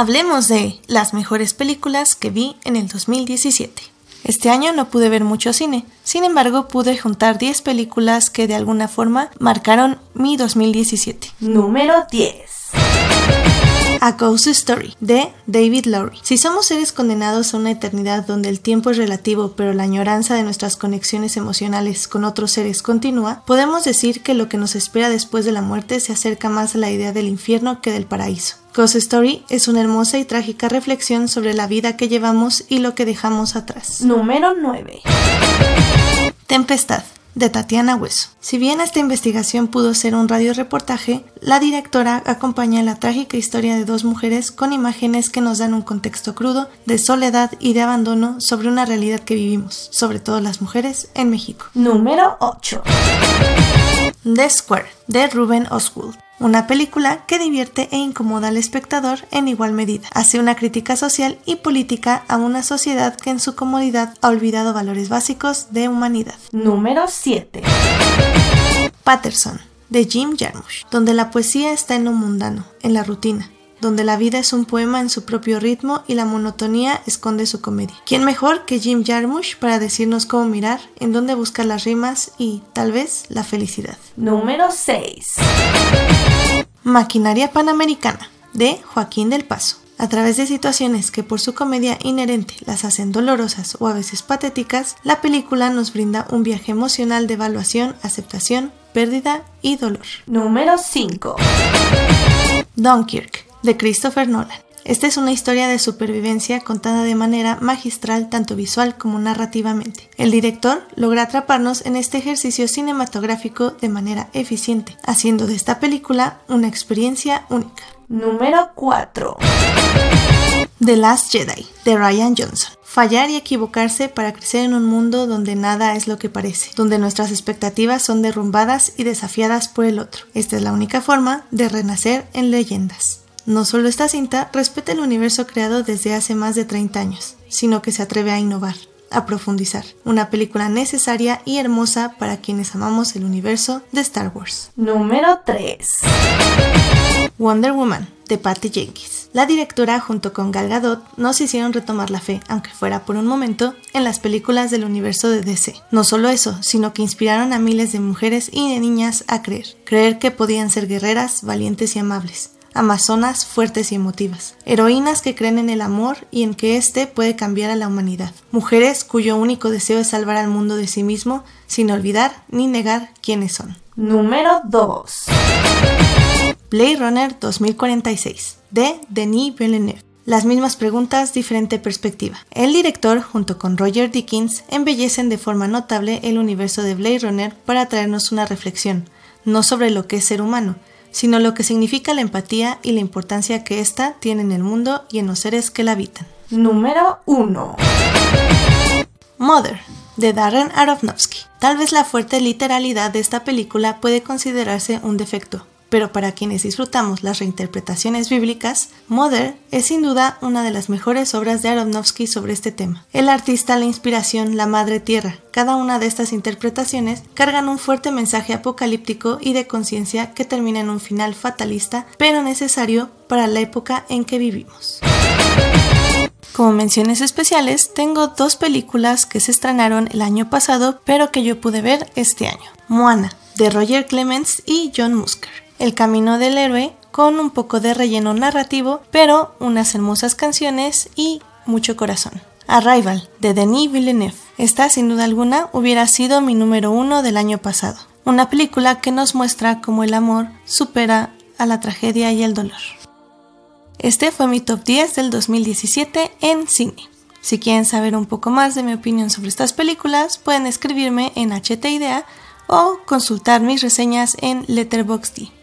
Hablemos de las mejores películas que vi en el 2017. Este año no pude ver mucho cine, sin embargo pude juntar 10 películas que de alguna forma marcaron mi 2017. Número 10. A Ghost Story de David Lowry. Si somos seres condenados a una eternidad donde el tiempo es relativo pero la añoranza de nuestras conexiones emocionales con otros seres continúa, podemos decir que lo que nos espera después de la muerte se acerca más a la idea del infierno que del paraíso. Ghost Story es una hermosa y trágica reflexión sobre la vida que llevamos y lo que dejamos atrás. Número 9. Tempestad de Tatiana Hueso. Si bien esta investigación pudo ser un radioreportaje, la directora acompaña la trágica historia de dos mujeres con imágenes que nos dan un contexto crudo de soledad y de abandono sobre una realidad que vivimos, sobre todo las mujeres, en México. Número 8. The Square, de Ruben Oswald. Una película que divierte e incomoda al espectador en igual medida. Hace una crítica social y política a una sociedad que en su comodidad ha olvidado valores básicos de humanidad. Número 7. Patterson, de Jim Jarmusch, donde la poesía está en lo mundano, en la rutina, donde la vida es un poema en su propio ritmo y la monotonía esconde su comedia. ¿Quién mejor que Jim Jarmusch para decirnos cómo mirar, en dónde buscar las rimas y, tal vez, la felicidad? Número 6. Maquinaria Panamericana, de Joaquín del Paso. A través de situaciones que por su comedia inherente las hacen dolorosas o a veces patéticas, la película nos brinda un viaje emocional de evaluación, aceptación, pérdida y dolor. Número 5. Dunkirk, de Christopher Nolan. Esta es una historia de supervivencia contada de manera magistral tanto visual como narrativamente. El director logra atraparnos en este ejercicio cinematográfico de manera eficiente, haciendo de esta película una experiencia única. Número 4. The Last Jedi, de Ryan Johnson. Fallar y equivocarse para crecer en un mundo donde nada es lo que parece, donde nuestras expectativas son derrumbadas y desafiadas por el otro. Esta es la única forma de renacer en leyendas. No solo esta cinta respeta el universo creado desde hace más de 30 años, sino que se atreve a innovar, a profundizar. Una película necesaria y hermosa para quienes amamos el universo de Star Wars. Número 3. Wonder Woman, de Patty Jenkins. La directora junto con Gal Gadot nos hicieron retomar la fe, aunque fuera por un momento, en las películas del universo de DC. No solo eso, sino que inspiraron a miles de mujeres y de niñas a creer, creer que podían ser guerreras, valientes y amables amazonas fuertes y emotivas, heroínas que creen en el amor y en que éste puede cambiar a la humanidad, mujeres cuyo único deseo es salvar al mundo de sí mismo sin olvidar ni negar quiénes son. Número 2. Blade Runner 2046 de Denis Villeneuve. Las mismas preguntas, diferente perspectiva. El director, junto con Roger Dickens, embellecen de forma notable el universo de Blade Runner para traernos una reflexión, no sobre lo que es ser humano, sino lo que significa la empatía y la importancia que ésta tiene en el mundo y en los seres que la habitan. Número 1. Mother, de Darren Aronofsky. Tal vez la fuerte literalidad de esta película puede considerarse un defecto, pero para quienes disfrutamos las reinterpretaciones bíblicas, Mother es sin duda una de las mejores obras de Aronofsky sobre este tema. El artista, la inspiración, la madre tierra, cada una de estas interpretaciones cargan un fuerte mensaje apocalíptico y de conciencia que termina en un final fatalista, pero necesario para la época en que vivimos. Como menciones especiales, tengo dos películas que se estrenaron el año pasado, pero que yo pude ver este año. Moana, de Roger Clements y John Musker. El camino del héroe con un poco de relleno narrativo, pero unas hermosas canciones y mucho corazón. Arrival, de Denis Villeneuve. Esta, sin duda alguna, hubiera sido mi número uno del año pasado. Una película que nos muestra cómo el amor supera a la tragedia y el dolor. Este fue mi top 10 del 2017 en cine. Si quieren saber un poco más de mi opinión sobre estas películas, pueden escribirme en HT Idea o consultar mis reseñas en Letterboxd.